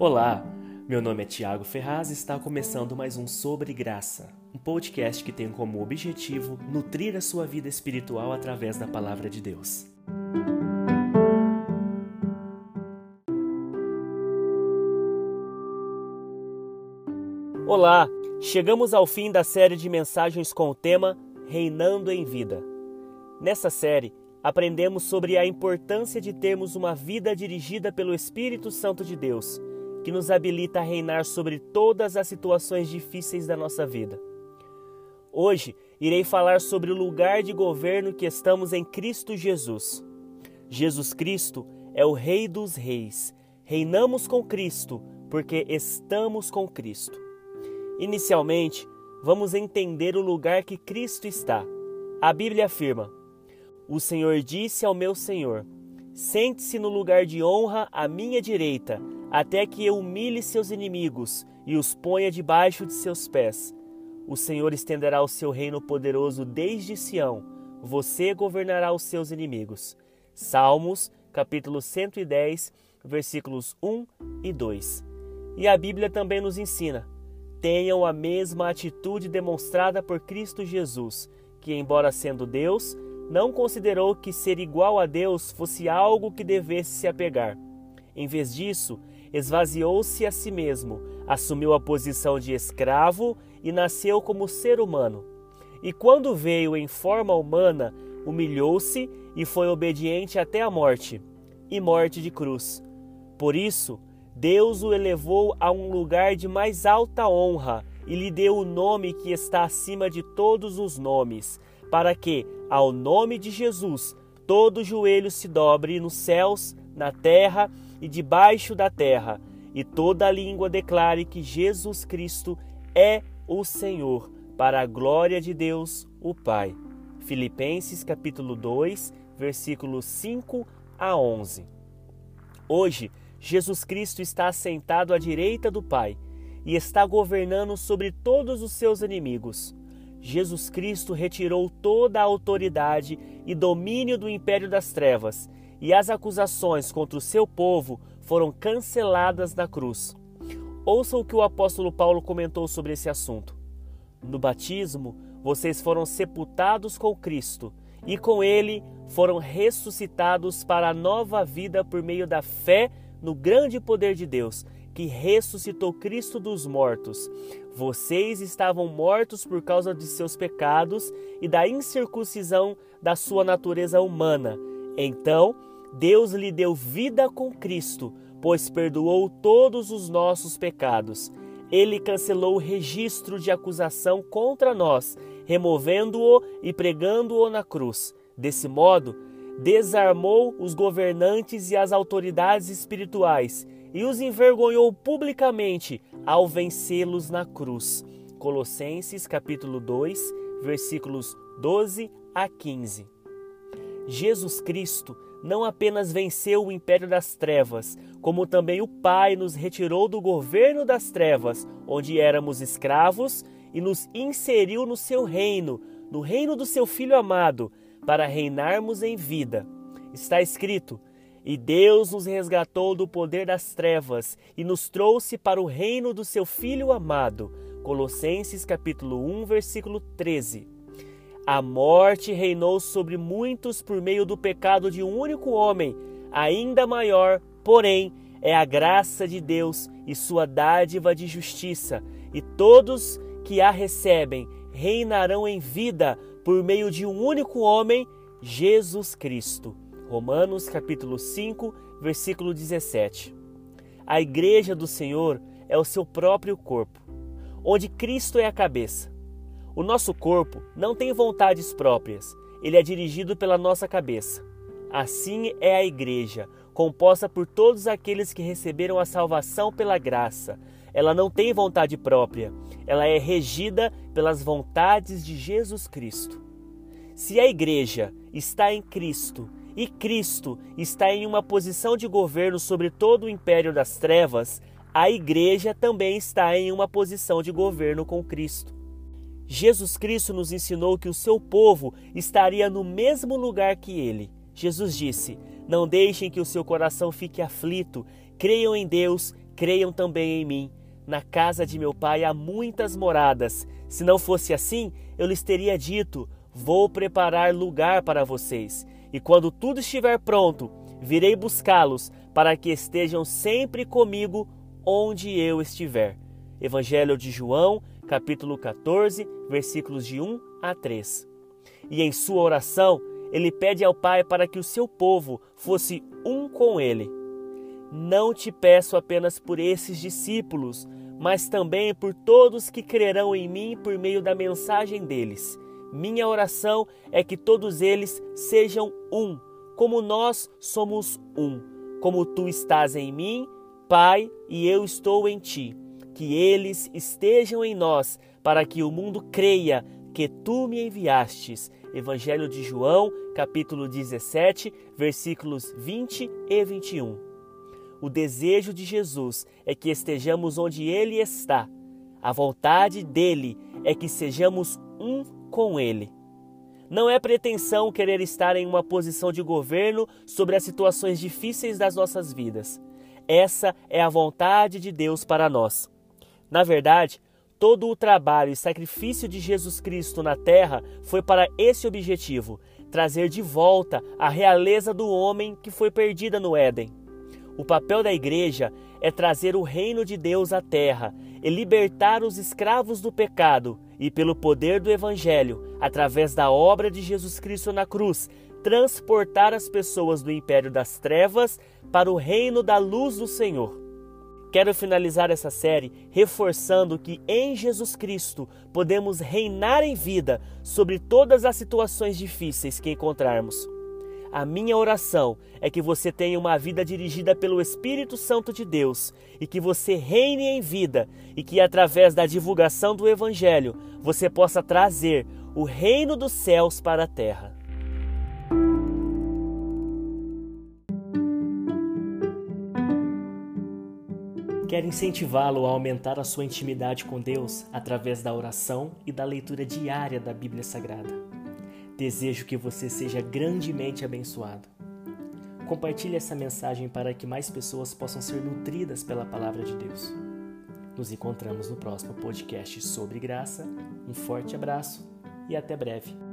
Olá, meu nome é Tiago Ferraz e está começando mais um Sobre Graça, um podcast que tem como objetivo nutrir a sua vida espiritual através da palavra de Deus. Olá, chegamos ao fim da série de mensagens com o tema Reinando em Vida. Nessa série, aprendemos sobre a importância de termos uma vida dirigida pelo Espírito Santo de Deus, que nos habilita a reinar sobre todas as situações difíceis da nossa vida. Hoje irei falar sobre o lugar de governo que estamos em Cristo Jesus. Jesus Cristo é o Rei dos Reis. Reinamos com Cristo porque estamos com Cristo. Inicialmente, vamos entender o lugar que Cristo está. A Bíblia afirma: o Senhor disse ao meu Senhor: Sente-se no lugar de honra à minha direita, até que humilhe seus inimigos e os ponha debaixo de seus pés. O Senhor estenderá o seu reino poderoso desde Sião. Você governará os seus inimigos. Salmos, capítulo 110, versículos 1 e 2. E a Bíblia também nos ensina: tenham a mesma atitude demonstrada por Cristo Jesus, que, embora sendo Deus, não considerou que ser igual a Deus fosse algo que devesse se apegar. Em vez disso, esvaziou-se a si mesmo, assumiu a posição de escravo e nasceu como ser humano. E quando veio em forma humana, humilhou-se e foi obediente até a morte e morte de cruz. Por isso, Deus o elevou a um lugar de mais alta honra e lhe deu o nome que está acima de todos os nomes para que, ao nome de Jesus, todo joelho se dobre nos céus, na terra e debaixo da terra, e toda língua declare que Jesus Cristo é o Senhor, para a glória de Deus, o Pai. Filipenses capítulo 2, versículos 5 a 11. Hoje, Jesus Cristo está assentado à direita do Pai e está governando sobre todos os seus inimigos. Jesus Cristo retirou toda a autoridade e domínio do império das trevas, e as acusações contra o seu povo foram canceladas na cruz. Ouça o que o apóstolo Paulo comentou sobre esse assunto. No batismo, vocês foram sepultados com Cristo e com ele foram ressuscitados para a nova vida por meio da fé no grande poder de Deus que ressuscitou Cristo dos mortos. Vocês estavam mortos por causa de seus pecados e da incircuncisão da sua natureza humana. Então, Deus lhe deu vida com Cristo, pois perdoou todos os nossos pecados. Ele cancelou o registro de acusação contra nós, removendo-o e pregando-o na cruz. Desse modo, desarmou os governantes e as autoridades espirituais e os envergonhou publicamente ao vencê-los na cruz. Colossenses capítulo 2, versículos 12 a 15. Jesus Cristo não apenas venceu o império das trevas, como também o Pai nos retirou do governo das trevas, onde éramos escravos, e nos inseriu no seu reino, no reino do seu Filho amado, para reinarmos em vida. Está escrito: e Deus nos resgatou do poder das trevas e nos trouxe para o reino do seu Filho amado. Colossenses capítulo 1, versículo 13. A morte reinou sobre muitos por meio do pecado de um único homem, ainda maior, porém, é a graça de Deus e sua dádiva de justiça, e todos que a recebem reinarão em vida por meio de um único homem, Jesus Cristo. Romanos capítulo 5, versículo 17. A igreja do Senhor é o seu próprio corpo, onde Cristo é a cabeça. O nosso corpo não tem vontades próprias, ele é dirigido pela nossa cabeça. Assim é a igreja, composta por todos aqueles que receberam a salvação pela graça. Ela não tem vontade própria, ela é regida pelas vontades de Jesus Cristo. Se a igreja está em Cristo, e Cristo está em uma posição de governo sobre todo o império das trevas, a igreja também está em uma posição de governo com Cristo. Jesus Cristo nos ensinou que o seu povo estaria no mesmo lugar que ele. Jesus disse: Não deixem que o seu coração fique aflito, creiam em Deus, creiam também em mim. Na casa de meu pai há muitas moradas. Se não fosse assim, eu lhes teria dito: Vou preparar lugar para vocês. E quando tudo estiver pronto, virei buscá-los, para que estejam sempre comigo onde eu estiver. Evangelho de João, capítulo 14, versículos de 1 a 3. E em sua oração, ele pede ao Pai para que o seu povo fosse um com ele. Não te peço apenas por esses discípulos, mas também por todos que crerão em mim por meio da mensagem deles. Minha oração é que todos eles sejam um, como nós somos um, como tu estás em mim, Pai, e eu estou em ti. Que eles estejam em nós, para que o mundo creia que tu me enviastes. Evangelho de João, capítulo 17, versículos 20 e 21. O desejo de Jesus é que estejamos onde Ele está. A vontade dele é que sejamos um com Ele. Não é pretensão querer estar em uma posição de governo sobre as situações difíceis das nossas vidas. Essa é a vontade de Deus para nós. Na verdade, todo o trabalho e sacrifício de Jesus Cristo na terra foi para esse objetivo: trazer de volta a realeza do homem que foi perdida no Éden. O papel da igreja é trazer o reino de Deus à terra e libertar os escravos do pecado e, pelo poder do Evangelho, através da obra de Jesus Cristo na cruz, transportar as pessoas do império das trevas para o reino da luz do Senhor. Quero finalizar essa série reforçando que em Jesus Cristo podemos reinar em vida sobre todas as situações difíceis que encontrarmos. A minha oração é que você tenha uma vida dirigida pelo Espírito Santo de Deus e que você reine em vida e que através da divulgação do Evangelho você possa trazer o reino dos céus para a terra. Quero incentivá-lo a aumentar a sua intimidade com Deus através da oração e da leitura diária da Bíblia Sagrada. Desejo que você seja grandemente abençoado. Compartilhe essa mensagem para que mais pessoas possam ser nutridas pela palavra de Deus. Nos encontramos no próximo podcast sobre graça. Um forte abraço e até breve.